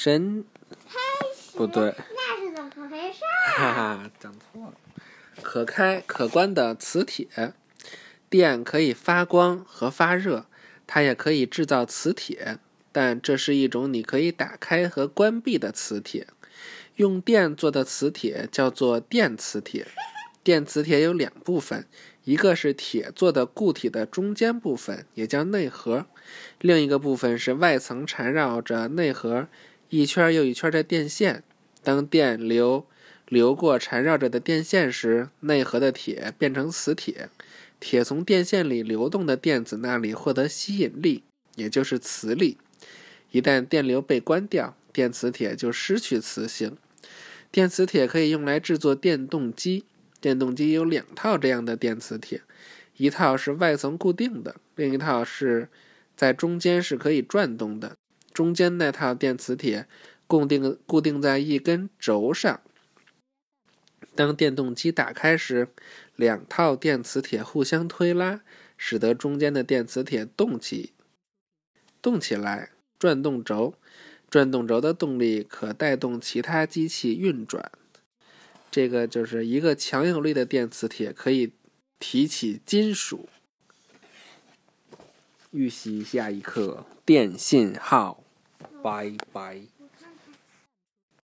神不对，那是怎么回事？哈哈，讲错了。可开可关的磁铁，电可以发光和发热，它也可以制造磁铁，但这是一种你可以打开和关闭的磁铁。用电做的磁铁叫做电磁铁。电磁铁有两部分，一个是铁做的固体的中间部分，也叫内核；另一个部分是外层缠绕着内核一圈又一圈的电线。当电流流过缠绕着的电线时，内核的铁变成磁铁，铁从电线里流动的电子那里获得吸引力，也就是磁力。一旦电流被关掉，电磁铁就失去磁性。电磁铁可以用来制作电动机。电动机有两套这样的电磁铁，一套是外层固定的，另一套是在中间是可以转动的。中间那套电磁铁固定固定在一根轴上。当电动机打开时，两套电磁铁互相推拉，使得中间的电磁铁动起动起来，转动轴。转动轴的动力可带动其他机器运转。这个就是一个强有力的电磁铁，可以提起金属。预习下一课电信号，拜拜。